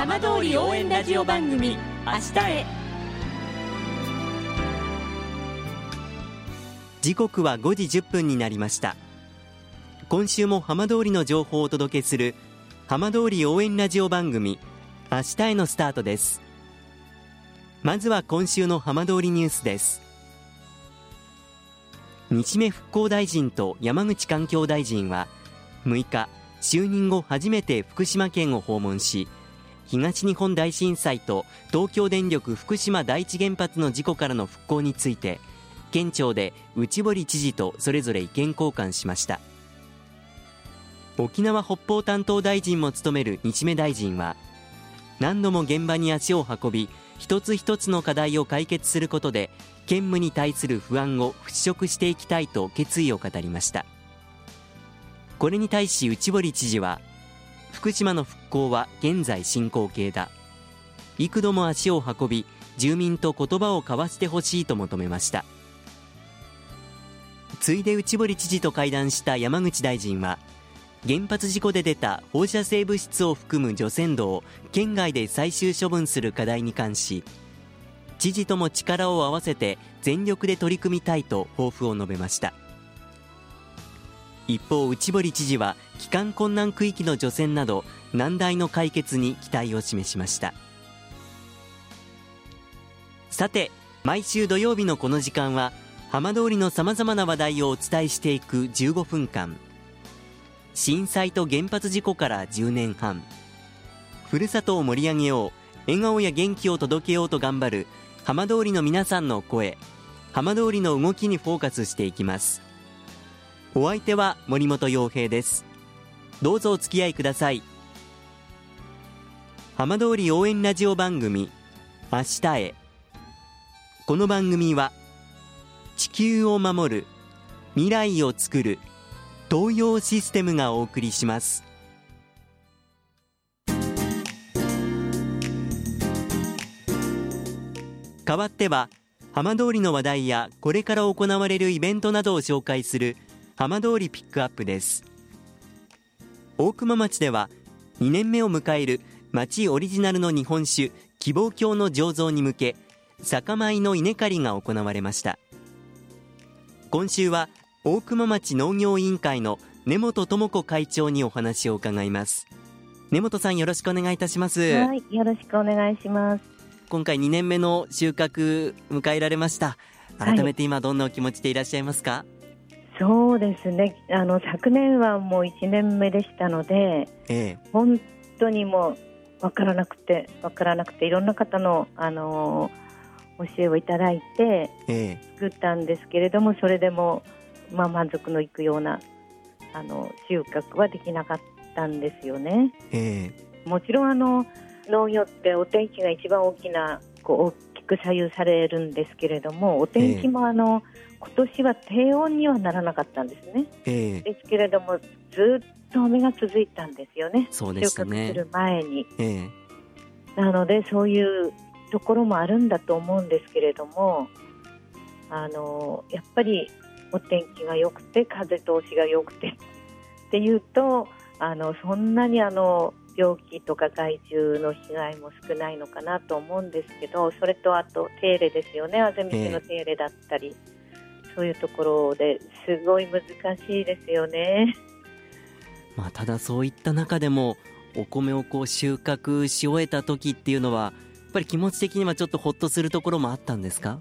浜通り応援ラジオ番組明日へ。時刻は5時10分になりました。今週も浜通りの情報をお届けする浜通り応援ラジオ番組明日へのスタートです。まずは今週の浜通りニュースです。日目復興大臣と山口環境大臣は6日就任後初めて福島県を訪問し東日本大震災と東京電力福島第一原発の事故からの復興について県庁で内堀知事とそれぞれ意見交換しました。沖縄北方担当大臣も務める日目大臣は何度も現場に足を運び一つ一つの課題を解決することで兼務に対する不安を払拭していきたいと決意を語りました。これに対し内堀知事は福島の復興は現在進行形だ。幾度も足を運び住民と言葉を交わしてほしいと求めました。ついで内堀知事と会談した山口大臣は原発事故で出た放射性物質を含む除染土を県外で最終処分する課題に関し知事とも力を合わせて全力で取り組みたいと抱負を述べました。一方内堀知事は帰還困難区域の除染など難題の解決に期待を示しました。さて毎週土曜日のこの時間は浜通りのさまざまな話題をお伝えしていく15分間。震災と原発事故から10年半。ふるさとを盛り上げよう笑顔や元気を届けようと頑張る浜通りの皆さんの声浜通りの動きにフォーカスしていきます。お相手は森本洋平です。どうぞお付き合いください。浜通り応援ラジオ番組明日へ。この番組は地球を守る未来をつくる東洋システムがお送りします。代わっては浜通りの話題やこれから行われるイベントなどを紹介する浜通りピックアップです。大熊町では2年目を迎える町オリジナルの日本酒希望郷の醸造に向け酒米の稲刈りが行われました。今週は大熊町農業委員会の根本智子会長にお話を伺います。根本さんよろしくお願いいたします。はいよろしくお願いします。今回2年目の収穫迎えられました。改めて今どんなお気持ちでいらっしゃいますか、はい、そうですね。あの昨年はもう1年目でしたので、ええ、本当にもう分からなくて分からなくていろんな方のあの教えをいただいて作ったんですけれども、それでもまあ、満足のいくようなあの収穫はできなかったんですよね。えー、もちろんあの農業ってお天気が一番大きなこうく左右されるんですけれどもお天気もあの、えー、今年は低温にはならなかったんですね。えー、ですけれどもずっと雨が続いたんですよね。そうですね。収穫する前に、えー、なのでそういうところもあるんだと思うんですけれどもあのやっぱりお天気が良くて風通しが良くてっていうとあのそんなにあの病気とか害虫の被害も少ないのかなと思うんですけどそれとあと手入れですよね。あぜ道の手入れだったり、えー、そういうところですごい難しいですよね。まあ、ただそういった中でもお米をこう収穫し終えた時っていうのはやっぱり気持ち的にはちょっとほっとするところもあったんですか？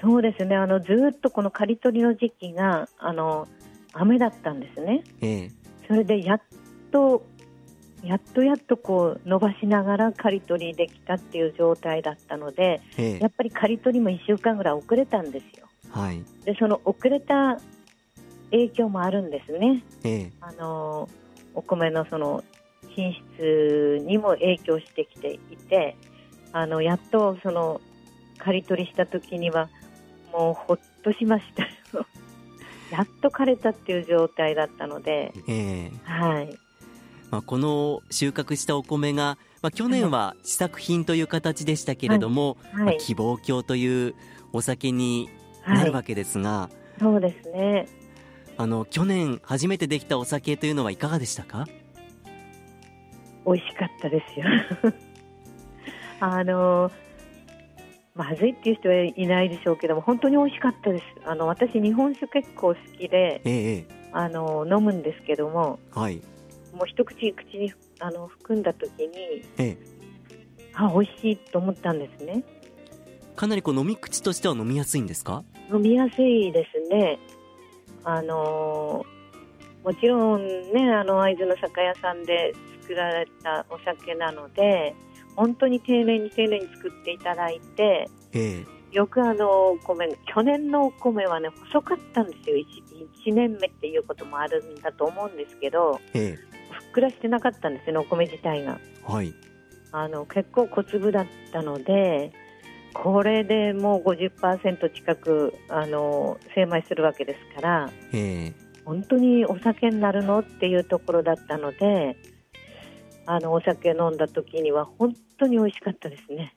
そうですね。あのずっとこの刈り取りの時期があの雨だったんですね、ええ、それでやっとやっとやっとこう伸ばしながら刈り取りできたっていう状態だったので、ええ、やっぱり刈り取りも1週間ぐらい遅れたんですよ。はい、でその遅れた影響もあるんですね。え、あのお米のその品質にも影響してきていてあのやっとその刈り取りした時にはもうほっとしました やっと枯れたっていう状態だったので、えー、はいまあ、この収穫したお米が、まあ、去年は試作品という形でしたけれども、はい。はい、まあ、希望郷というお酒になるわけですが、はい、そうですね。あの去年初めてできたお酒というのはいかがでしたか？美味しかったですよ。あのまずいっていう人はいないでしょうけども本当に美味しかったです。あの私日本酒結構好きで、ええ、あの飲むんですけども、はい、もう一口口にあの含んだ時に、ええ、あ美味しいと思ったんですね。かなりこう飲み口としては飲みやすいんですか？飲みやすいですね。あのもちろんねあの会津の酒屋さんで作られたお酒なので本当に丁寧に丁寧に作っていただいて、ええ、よくあのお米去年のお米はね細かったんですよ。1, 1年目っていうこともあるんだと思うんですけど、ええ、くらしてなかったんですよねお米自体が。はいあの結構小粒だったのでこれでもう50%近くあの精米するわけですから、えー、本当にお酒になるのっていうところだったのであのお酒飲んだ時には本当に美味しかったですね。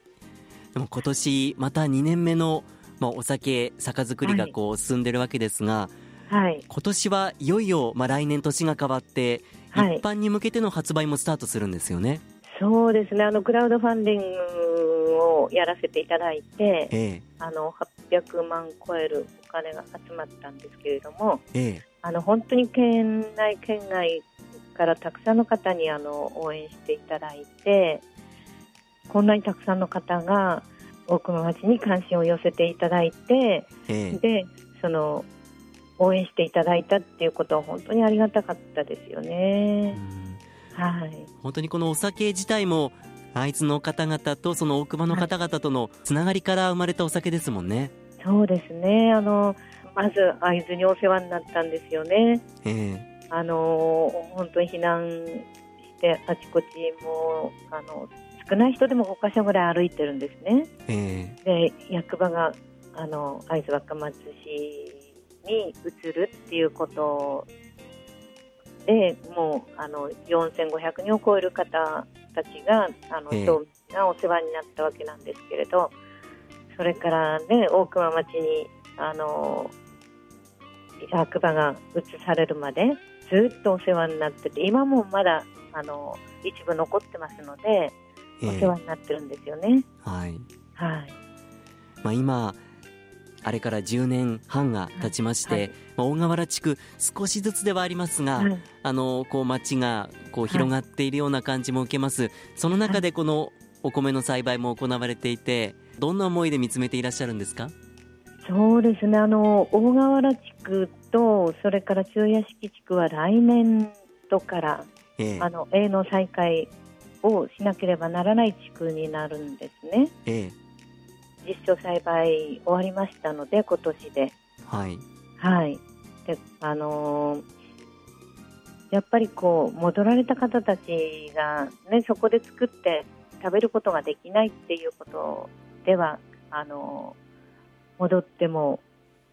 でも今年また2年目の、まあ、お酒酒造りがこう進んでるわけですが、はい、今年はいよいよ、まあ、来年年が変わって、はい、一般に向けての発売もスタートするんですよね。そうですね。あのクラウドファンディングをやらせていただいて、ええ、あの800万超えるお金が集まったんですけれども、ええ、あの本当に県内県外からたくさんの方にあの応援していただいてこんなにたくさんの方が大熊町に関心を寄せていただいて、ええ、でその応援していただいたっていうことは本当にありがたかったですよね。はい、本当にこのお酒自体も会津の方々とその大熊の方々とのつながりから生まれたお酒ですもんね。そうですねあのまず会津にお世話になったんですよね。えーあの本当に避難してあちこちもあの少ない人でも5か所ぐらい歩いてるんですね。えー、で役場があの会津若松市に移るっていうことでもうあの4500人を超える方たちがあの、えー、がお世話になったわけなんですけれどそれからね大熊町にあの役場が移されるまでずっとお世話になってて今もまだあの一部残ってますので、お世話になってるんですよね。はい、はい。まあ、今あれから10年半が経ちまして、はい、まあ、大河原地区少しずつではありますが、はい、あのこう町がこう広がっているような感じも受けます、その中でこのお米の栽培も行われていてどんな思いで見つめていらっしゃるんですか？そうですね。あの大河原地区とそれから中屋敷地区は来年度から、ええ、あの営農再開をしなければならない地区になるんですね。ええ、実証栽培終わりましたので今年で。はい。はい。であのー、やっぱりこう戻られた方たちがねそこで作って食べることができないっていうことではあのー戻っても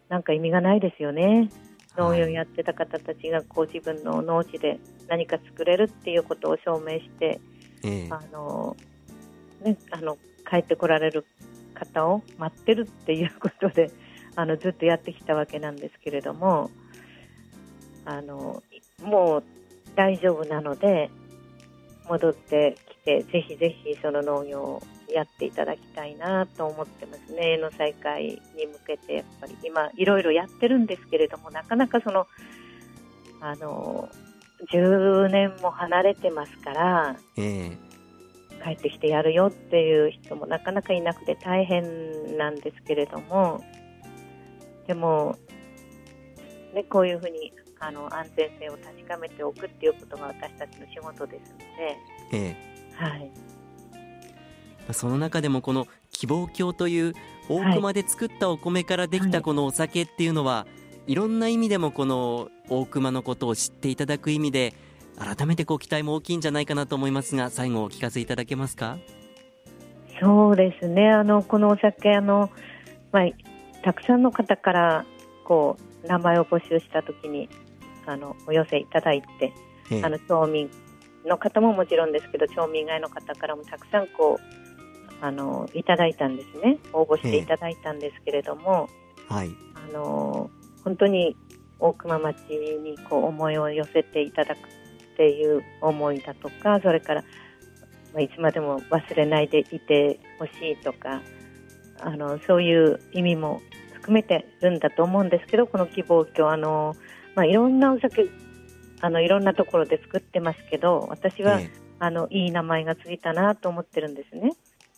なんか意味がないですよね。農業やってた方たちがこう自分の農地で何か作れるっていうことを証明して、えあのね、あの帰ってこられる方を待ってるっていうことで あのずっとやってきたわけなんですけれどもあのもう大丈夫なので戻ってきてぜひぜひその農業をやっていただきたいなと思ってますね、の再開に向けて、やっぱり今、いろいろやってるんですけれども、なかなかその、あの、10年も離れてますから、えー、帰ってきてやるよっていう人もなかなかいなくて大変なんですけれども、でも、ね、こういうふうにあの安全性を確かめておくっていうことが私たちの仕事ですので、ええ、はい、その中でもこの希望郷という大熊で作ったお米からできたこのお酒っていうのは、はい、いろんな意味でもこの大熊のことを知っていただく意味で改めてこう期待も大きいんじゃないかなと思いますが最後お聞かせいただけますか？そうですね。あのこのお酒あの、まあ、たくさんの方からこう名前を募集した時にあのお寄せいただいて、ええ、あの町民の方ももちろんですけど町民以外の方からもたくさんこうあのいただいたんですね。応募していただいたんですけれども、はい、あの本当に大熊町にこう思いを寄せていただくっていう思いだとかそれからまあ、いつまでも忘れないでいてほしいとかあのそういう意味も含めてるんだと思うんですけどこの希望郷あの、まあ、いろんなお酒あのいろんなところで作ってますけど私は、ええ、あのいい名前がついたなと思ってるんですね。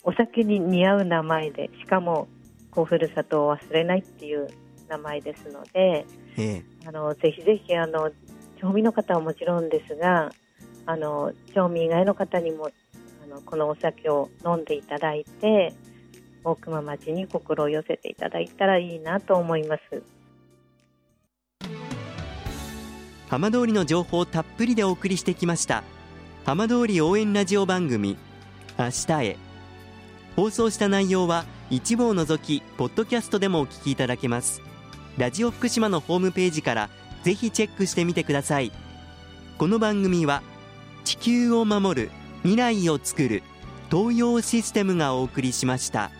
お酒に似合う名前でしかもこうふるさとを忘れないっていう名前ですので、ええ、あのぜひぜひあの町民の方はもちろんですがあの町民以外の方にもあのこのお酒を飲んでいただいて大熊町に心を寄せていただいたらいいなと思います。浜通りの情報をたっぷりでお送りしてきました浜通り応援ラジオ番組明日へ。放送した内容は一部を除きポッドキャストでもお聞きいただけます。ラジオ福島のホームページからぜひチェックしてみてくださいこの番組は地球を守る未来をつくる東洋システムがお送りしました。